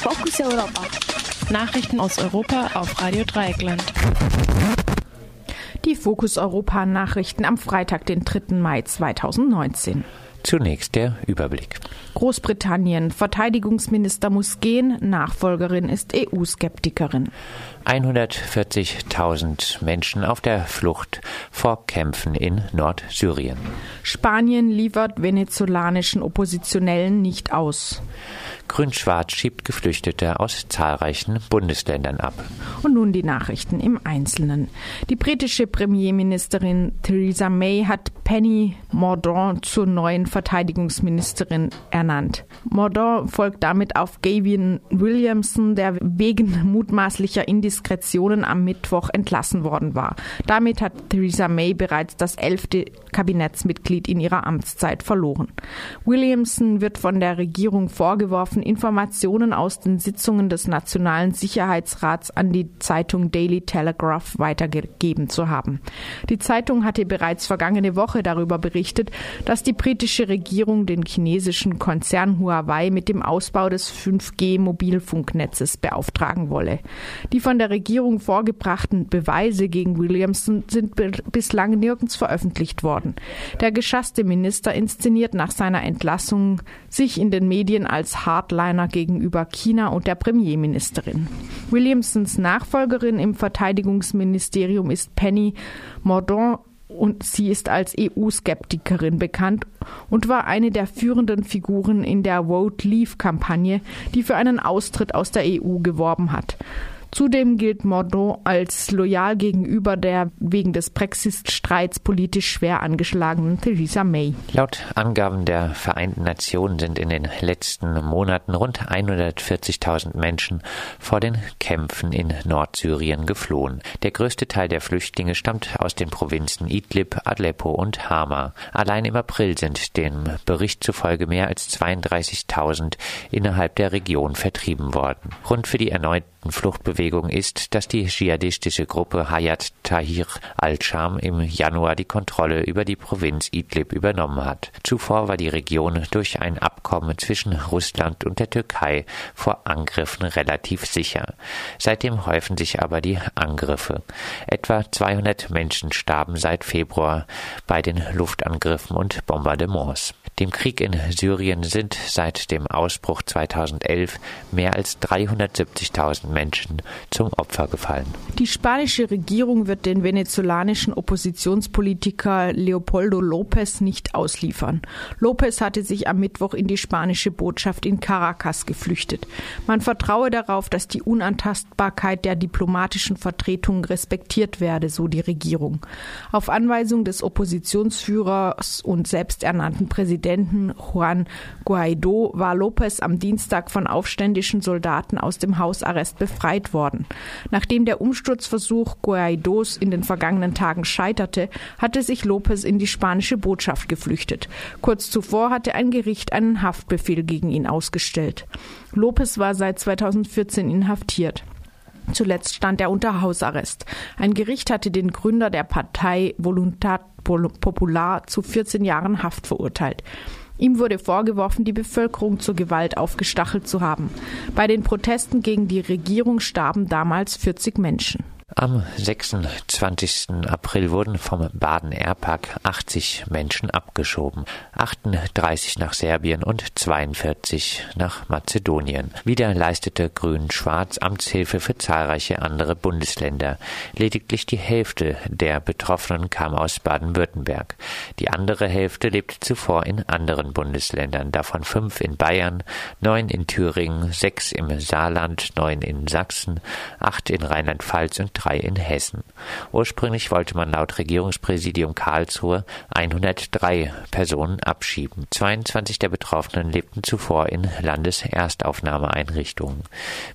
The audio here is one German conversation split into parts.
Fokus Europa. Nachrichten aus Europa auf Radio Dreieckland. Die Fokus Europa Nachrichten am Freitag, den 3. Mai 2019. Zunächst der Überblick. Großbritannien. Verteidigungsminister muss gehen. Nachfolgerin ist EU-Skeptikerin. 140.000 Menschen auf der Flucht vor Kämpfen in Nordsyrien. Spanien liefert venezolanischen Oppositionellen nicht aus. Grün-Schwarz schiebt Geflüchtete aus zahlreichen Bundesländern ab. Und nun die Nachrichten im Einzelnen. Die britische Premierministerin Theresa May hat Penny Mordaunt zur neuen Verteidigungsministerin ernannt. Mordaunt folgt damit auf Gavin Williamson, der wegen mutmaßlicher Indiskretionen am Mittwoch entlassen worden war. Damit hat Theresa May bereits das elfte Kabinettsmitglied in ihrer Amtszeit verloren. Williamson wird von der Regierung vorgeworfen, Informationen aus den Sitzungen des Nationalen Sicherheitsrats an die Zeitung Daily Telegraph weitergegeben zu haben. Die Zeitung hatte bereits vergangene Woche darüber berichtet, dass die britische Regierung den chinesischen Konzern Huawei mit dem Ausbau des 5G-Mobilfunknetzes beauftragen wolle. Die von der Regierung vorgebrachten Beweise gegen Williamson sind bislang nirgends veröffentlicht worden. Der geschasste Minister inszeniert nach seiner Entlassung sich in den Medien als Hardliner gegenüber China und der Premierministerin. Williamsons Nachfolgerin im Verteidigungsministerium ist Penny Mordaunt und sie ist als EU-Skeptikerin bekannt und war eine der führenden Figuren in der Vote Leave-Kampagne, die für einen Austritt aus der EU geworben hat. Zudem gilt Mordaunt als loyal gegenüber der wegen des Brexit-Streits politisch schwer angeschlagenen Theresa May. Laut Angaben der Vereinten Nationen sind in den letzten Monaten rund 140.000 Menschen vor den Kämpfen in Nordsyrien geflohen. Der größte Teil der Flüchtlinge stammt aus den Provinzen Idlib, Aleppo und Hama. Allein im April sind dem Bericht zufolge mehr als 32.000 innerhalb der Region vertrieben worden. Grund für die erneuten Fluchtbewegung ist, dass die dschihadistische Gruppe Hayat Tahrir al-Sham im Januar die Kontrolle über die Provinz Idlib übernommen hat. Zuvor war die Region durch ein Abkommen zwischen Russland und der Türkei vor Angriffen relativ sicher. Seitdem häufen sich aber die Angriffe. Etwa 200 Menschen starben seit Februar bei den Luftangriffen und Bombardements. Dem Krieg in Syrien sind seit dem Ausbruch 2011 mehr als 370.000 Menschen zum Opfer gefallen. Die spanische Regierung wird den venezolanischen Oppositionspolitiker Leopoldo López nicht ausliefern. López hatte sich am Mittwoch in die spanische Botschaft in Caracas geflüchtet. Man vertraue darauf, dass die Unantastbarkeit der diplomatischen Vertretung respektiert werde, so die Regierung. Auf Anweisung des Oppositionsführers und selbsternannten Präsidenten Juan Guaido war López am Dienstag von aufständischen Soldaten aus dem Hausarrest befreit worden. Nachdem der Umsturzversuch Guaidos in den vergangenen Tagen scheiterte, hatte sich López in die spanische Botschaft geflüchtet. Kurz zuvor hatte ein Gericht einen Haftbefehl gegen ihn ausgestellt. López war seit 2014 inhaftiert. Zuletzt stand er unter Hausarrest. Ein Gericht hatte den Gründer der Partei Voluntad Popular zu 14 Jahren Haft verurteilt. Ihm wurde vorgeworfen, die Bevölkerung zur Gewalt aufgestachelt zu haben. Bei den Protesten gegen die Regierung starben damals 40 Menschen. Am 26. April wurden vom Baden Airpark 80 Menschen abgeschoben, 38 nach Serbien und 42 nach Mazedonien. Wieder leistete Grün-Schwarz Amtshilfe für zahlreiche andere Bundesländer. Lediglich die Hälfte der Betroffenen kam aus Baden-Württemberg. Die andere Hälfte lebte zuvor in anderen Bundesländern, davon fünf in Bayern, neun in Thüringen, sechs im Saarland, neun in Sachsen, acht in Rheinland-Pfalz und drei in Hessen. Ursprünglich wollte man laut Regierungspräsidium Karlsruhe 103 Personen abschieben. 22 der Betroffenen lebten zuvor in Landeserstaufnahmeeinrichtungen.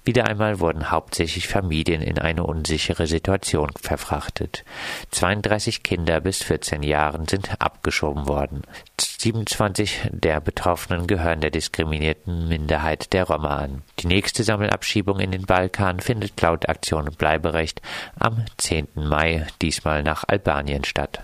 Wieder einmal wurden hauptsächlich Familien in eine unsichere Situation verfrachtet. 32 Kinder bis 14 Jahren sind abgeschoben worden. 27 der Betroffenen gehören der diskriminierten Minderheit der Roma an. Die nächste Sammelabschiebung in den Balkan findet laut Aktion Bleiberecht am 10. Mai diesmal nach Albanien statt.